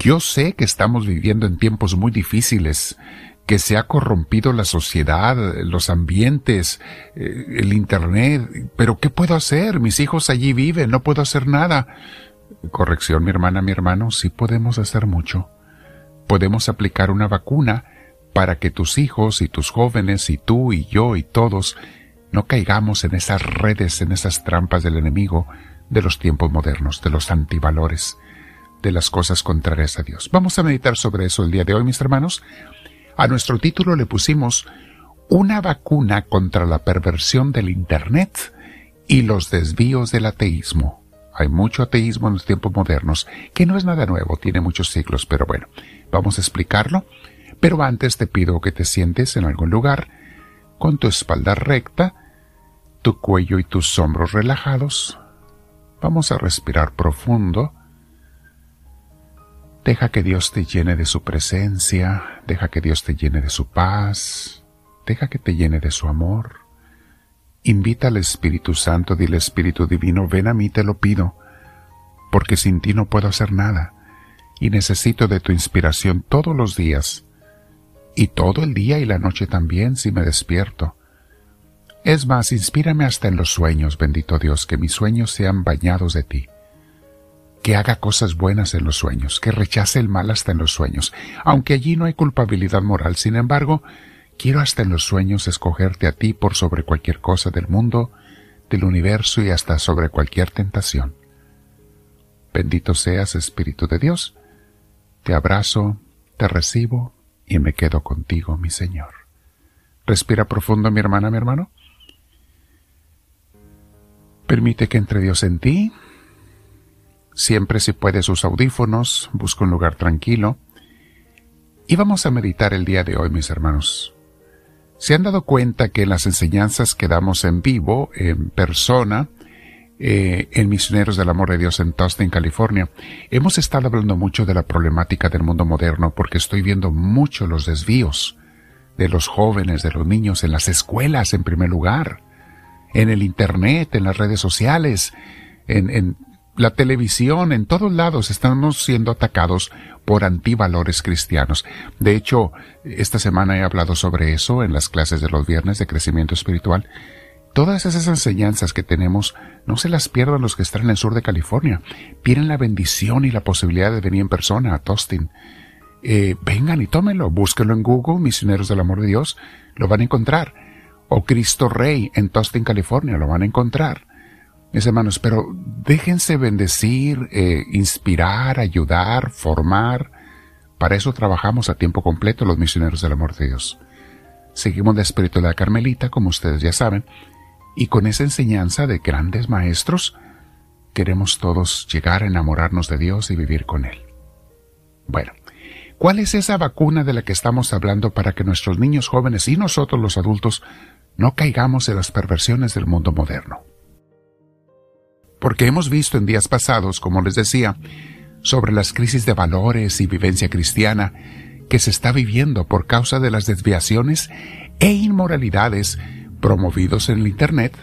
Yo sé que estamos viviendo en tiempos muy difíciles, que se ha corrompido la sociedad, los ambientes, eh, el Internet, pero ¿qué puedo hacer? Mis hijos allí viven, no puedo hacer nada. Corrección, mi hermana, mi hermano, sí podemos hacer mucho. Podemos aplicar una vacuna para que tus hijos y tus jóvenes y tú y yo y todos no caigamos en esas redes, en esas trampas del enemigo de los tiempos modernos, de los antivalores, de las cosas contrarias a Dios. Vamos a meditar sobre eso el día de hoy, mis hermanos. A nuestro título le pusimos una vacuna contra la perversión del Internet y los desvíos del ateísmo. Hay mucho ateísmo en los tiempos modernos, que no es nada nuevo, tiene muchos siglos, pero bueno, vamos a explicarlo. Pero antes te pido que te sientes en algún lugar, con tu espalda recta, tu cuello y tus hombros relajados. Vamos a respirar profundo. Deja que Dios te llene de su presencia, deja que Dios te llene de su paz, deja que te llene de su amor. Invita al Espíritu Santo, dile Espíritu Divino, ven a mí, te lo pido, porque sin ti no puedo hacer nada, y necesito de tu inspiración todos los días y todo el día y la noche también si me despierto. Es más, inspírame hasta en los sueños, bendito Dios, que mis sueños sean bañados de ti. Que haga cosas buenas en los sueños, que rechace el mal hasta en los sueños, aunque allí no hay culpabilidad moral. Sin embargo, quiero hasta en los sueños escogerte a ti por sobre cualquier cosa del mundo, del universo y hasta sobre cualquier tentación. Bendito seas, Espíritu de Dios. Te abrazo, te recibo y me quedo contigo, mi Señor. Respira profundo, mi hermana, mi hermano. Permite que entre Dios en ti. Siempre si puedes sus audífonos, busca un lugar tranquilo. Y vamos a meditar el día de hoy, mis hermanos. ¿Se han dado cuenta que las enseñanzas que damos en vivo, en persona, eh, en Misioneros del Amor de Dios en Tustin, California. Hemos estado hablando mucho de la problemática del mundo moderno porque estoy viendo mucho los desvíos de los jóvenes, de los niños en las escuelas en primer lugar, en el Internet, en las redes sociales, en, en la televisión, en todos lados estamos siendo atacados por antivalores cristianos. De hecho, esta semana he hablado sobre eso en las clases de los viernes de crecimiento espiritual Todas esas enseñanzas que tenemos no se las pierdan los que están en el sur de California. Tienen la bendición y la posibilidad de venir en persona a Tostin. Eh, vengan y tómenlo, búsquenlo en Google, Misioneros del Amor de Dios, lo van a encontrar. O Cristo Rey en Tostin, California, lo van a encontrar. Mis hermanos, pero déjense bendecir, eh, inspirar, ayudar, formar. Para eso trabajamos a tiempo completo los misioneros del amor de Dios. Seguimos la carmelita, como ustedes ya saben, y con esa enseñanza de grandes maestros, queremos todos llegar a enamorarnos de Dios y vivir con Él. Bueno, ¿cuál es esa vacuna de la que estamos hablando para que nuestros niños jóvenes y nosotros los adultos no caigamos en las perversiones del mundo moderno? Porque hemos visto en días pasados, como les decía, sobre las crisis de valores y vivencia cristiana que se está viviendo por causa de las desviaciones e inmoralidades promovidos en el Internet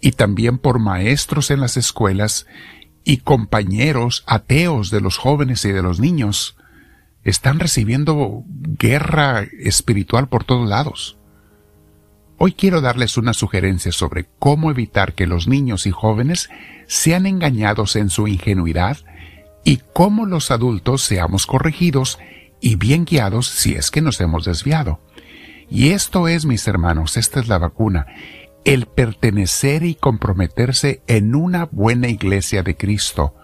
y también por maestros en las escuelas y compañeros ateos de los jóvenes y de los niños, están recibiendo guerra espiritual por todos lados. Hoy quiero darles una sugerencia sobre cómo evitar que los niños y jóvenes sean engañados en su ingenuidad y cómo los adultos seamos corregidos y bien guiados si es que nos hemos desviado. Y esto es, mis hermanos, esta es la vacuna, el pertenecer y comprometerse en una buena iglesia de Cristo.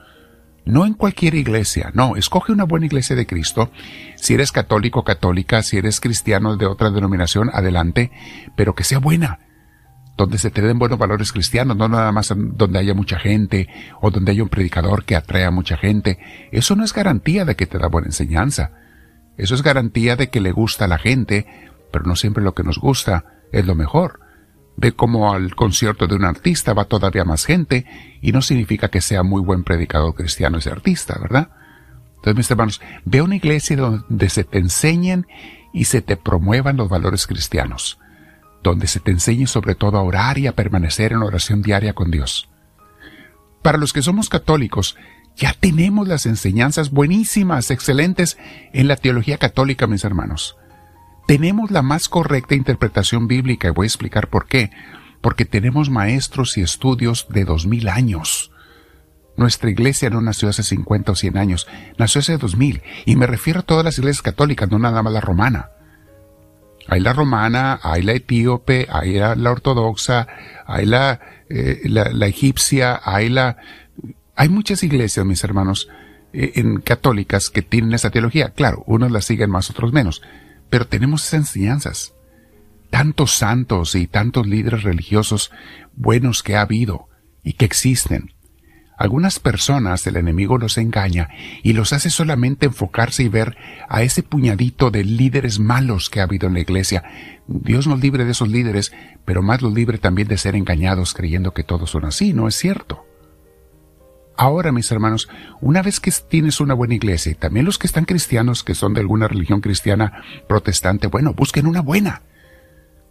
No en cualquier iglesia, no, escoge una buena iglesia de Cristo. Si eres católico, católica, si eres cristiano de otra denominación, adelante, pero que sea buena, donde se te den buenos valores cristianos, no nada más donde haya mucha gente o donde haya un predicador que atrae a mucha gente. Eso no es garantía de que te da buena enseñanza. Eso es garantía de que le gusta a la gente pero no siempre lo que nos gusta es lo mejor. Ve cómo al concierto de un artista va todavía más gente y no significa que sea muy buen predicador cristiano ese artista, ¿verdad? Entonces, mis hermanos, ve una iglesia donde se te enseñen y se te promuevan los valores cristianos, donde se te enseñe sobre todo a orar y a permanecer en oración diaria con Dios. Para los que somos católicos, Ya tenemos las enseñanzas buenísimas, excelentes en la teología católica, mis hermanos. Tenemos la más correcta interpretación bíblica y voy a explicar por qué. Porque tenemos maestros y estudios de dos mil años. Nuestra iglesia no nació hace 50 o 100 años, nació hace 2000. Y me refiero a todas las iglesias católicas, no nada más la romana. Hay la romana, hay la etíope, hay la, ortodoxa, hay la, eh, la, la, egipcia, hay la... Hay muchas iglesias, mis hermanos, eh, en católicas que tienen esa teología. Claro, unos la siguen más, otros menos. Pero tenemos esas enseñanzas. Tantos santos y tantos líderes religiosos buenos que ha habido y que existen algunas personas el enemigo los engaña y los hace solamente enfocarse y ver a ese puñadito de líderes malos que ha habido en la iglesia. Dios nos libre de esos líderes, pero más los libre también de ser engañados creyendo que todos son así. No es cierto. Ahora, mis hermanos, una vez que tienes una buena iglesia, y también los que están cristianos, que son de alguna religión cristiana protestante, bueno, busquen una buena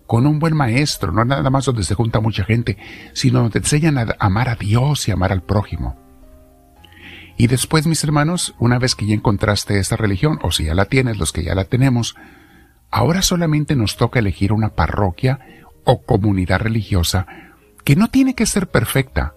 con un buen maestro, no nada más donde se junta mucha gente, sino donde te enseñan a amar a Dios y amar al prójimo. Y después, mis hermanos, una vez que ya encontraste esa religión, o si ya la tienes, los que ya la tenemos, ahora solamente nos toca elegir una parroquia o comunidad religiosa que no tiene que ser perfecta,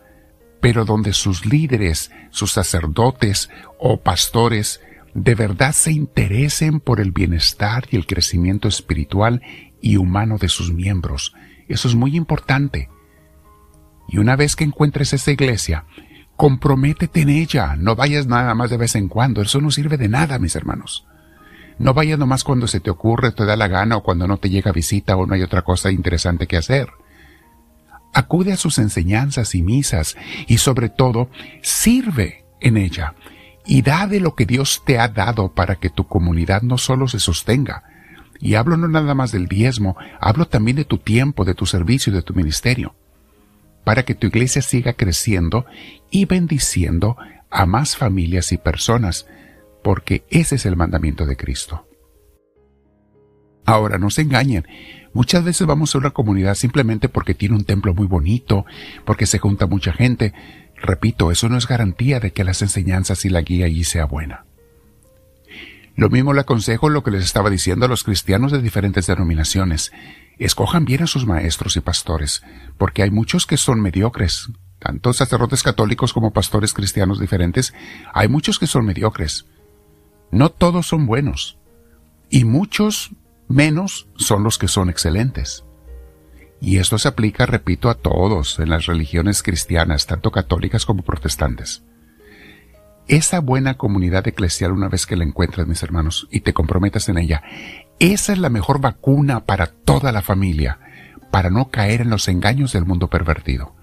pero donde sus líderes, sus sacerdotes o pastores de verdad se interesen por el bienestar y el crecimiento espiritual y humano de sus miembros. Eso es muy importante. Y una vez que encuentres esa iglesia, comprométete en ella, no vayas nada más de vez en cuando, eso no sirve de nada, mis hermanos. No vayas nomás cuando se te ocurre, te da la gana o cuando no te llega visita o no hay otra cosa interesante que hacer. Acude a sus enseñanzas y misas y sobre todo sirve en ella y da de lo que Dios te ha dado para que tu comunidad no solo se sostenga, y hablo no nada más del diezmo, hablo también de tu tiempo, de tu servicio y de tu ministerio, para que tu iglesia siga creciendo y bendiciendo a más familias y personas, porque ese es el mandamiento de Cristo. Ahora, no se engañen. Muchas veces vamos a una comunidad simplemente porque tiene un templo muy bonito, porque se junta mucha gente. Repito, eso no es garantía de que las enseñanzas y la guía allí sea buena. Lo mismo le aconsejo lo que les estaba diciendo a los cristianos de diferentes denominaciones. Escojan bien a sus maestros y pastores, porque hay muchos que son mediocres. Tanto sacerdotes católicos como pastores cristianos diferentes, hay muchos que son mediocres. No todos son buenos. Y muchos menos son los que son excelentes. Y esto se aplica, repito, a todos en las religiones cristianas, tanto católicas como protestantes. Esa buena comunidad eclesial una vez que la encuentras, mis hermanos, y te comprometas en ella, esa es la mejor vacuna para toda la familia, para no caer en los engaños del mundo pervertido.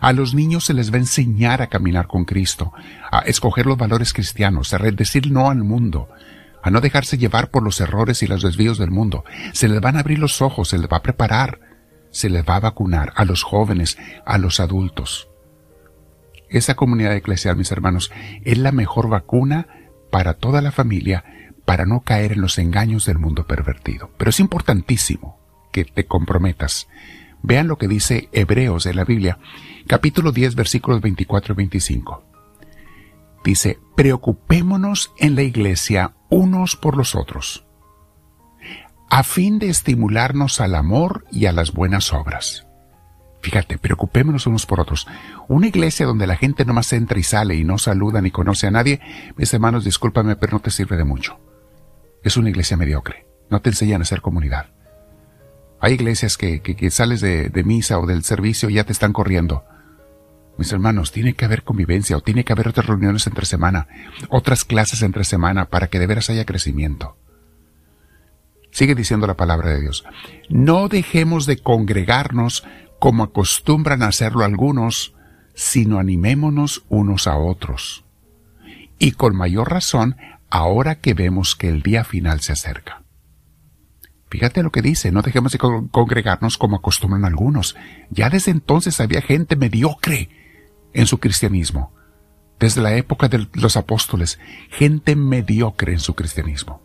A los niños se les va a enseñar a caminar con Cristo, a escoger los valores cristianos, a decir no al mundo, a no dejarse llevar por los errores y los desvíos del mundo. Se les van a abrir los ojos, se les va a preparar, se les va a vacunar a los jóvenes, a los adultos. Esa comunidad eclesial, mis hermanos, es la mejor vacuna para toda la familia para no caer en los engaños del mundo pervertido. Pero es importantísimo que te comprometas. Vean lo que dice Hebreos de la Biblia, capítulo 10, versículos 24 y 25. Dice, preocupémonos en la iglesia unos por los otros, a fin de estimularnos al amor y a las buenas obras Fíjate, preocupémonos unos por otros. Una iglesia donde la gente nomás entra y sale y no saluda ni conoce a nadie, mis hermanos, discúlpame, pero no te sirve de mucho. Es una iglesia mediocre. No te enseñan a ser comunidad. Hay iglesias que, que, sales de, de misa o del servicio y ya te están corriendo. Mis hermanos, tiene que haber convivencia o tiene que haber otras reuniones entre semana, otras clases entre semana para que de veras haya crecimiento. Sigue diciendo la palabra de Dios. No dejemos de congregarnos como acostumbran a hacerlo algunos, sino animémonos unos a otros. Y con mayor razón ahora que vemos que el día final se acerca. Fíjate lo que dice, no dejemos de congregarnos como acostumbran algunos. Ya desde entonces había gente mediocre en su cristianismo. Desde la época de los apóstoles, gente mediocre en su cristianismo.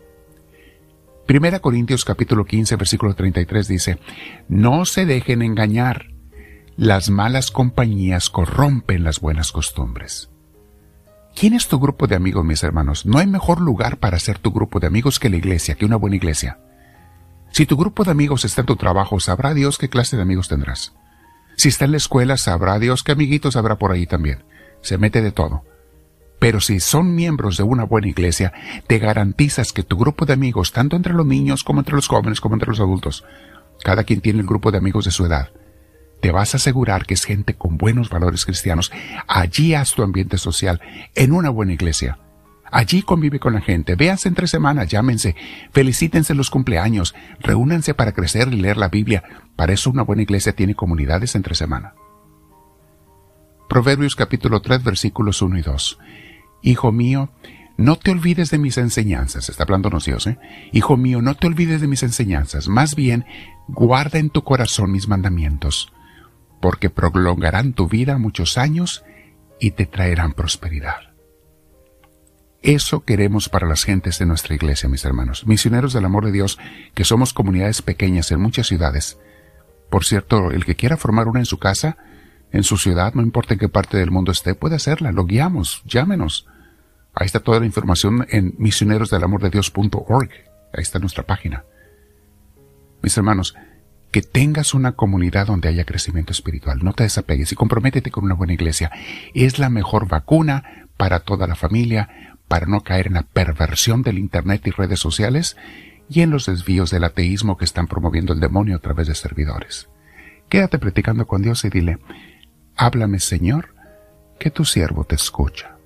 Primera Corintios capítulo 15 versículo 33 dice, No se dejen engañar, las malas compañías corrompen las buenas costumbres. ¿Quién es tu grupo de amigos, mis hermanos? No hay mejor lugar para ser tu grupo de amigos que la iglesia, que una buena iglesia. Si tu grupo de amigos está en tu trabajo, sabrá Dios qué clase de amigos tendrás. Si está en la escuela, sabrá Dios qué amiguitos habrá por ahí también. Se mete de todo. Pero si son miembros de una buena iglesia, te garantizas que tu grupo de amigos, tanto entre los niños como entre los jóvenes como entre los adultos, cada quien tiene el grupo de amigos de su edad, te vas a asegurar que es gente con buenos valores cristianos. Allí haz tu ambiente social, en una buena iglesia. Allí convive con la gente, véanse entre semanas, llámense, felicítense los cumpleaños, reúnanse para crecer y leer la Biblia. Para eso una buena iglesia tiene comunidades entre semana. Proverbios capítulo 3 versículos 1 y 2. Hijo mío, no te olvides de mis enseñanzas, está hablándonos Dios, ¿eh? Hijo mío, no te olvides de mis enseñanzas, más bien guarda en tu corazón mis mandamientos porque prolongarán tu vida muchos años y te traerán prosperidad. Eso queremos para las gentes de nuestra iglesia, mis hermanos, misioneros del amor de Dios, que somos comunidades pequeñas en muchas ciudades. Por cierto, el que quiera formar una en su casa, en su ciudad, no importa en qué parte del mundo esté, puede hacerla, lo guiamos, llámenos. Ahí está toda la información en misionerosdelamordedios.org. Ahí está nuestra página. Mis hermanos, que tengas una comunidad donde haya crecimiento espiritual. No te desapegues y comprométete con una buena iglesia. Es la mejor vacuna para toda la familia, para no caer en la perversión del Internet y redes sociales y en los desvíos del ateísmo que están promoviendo el demonio a través de servidores. Quédate platicando con Dios y dile, háblame Señor, que tu siervo te escucha.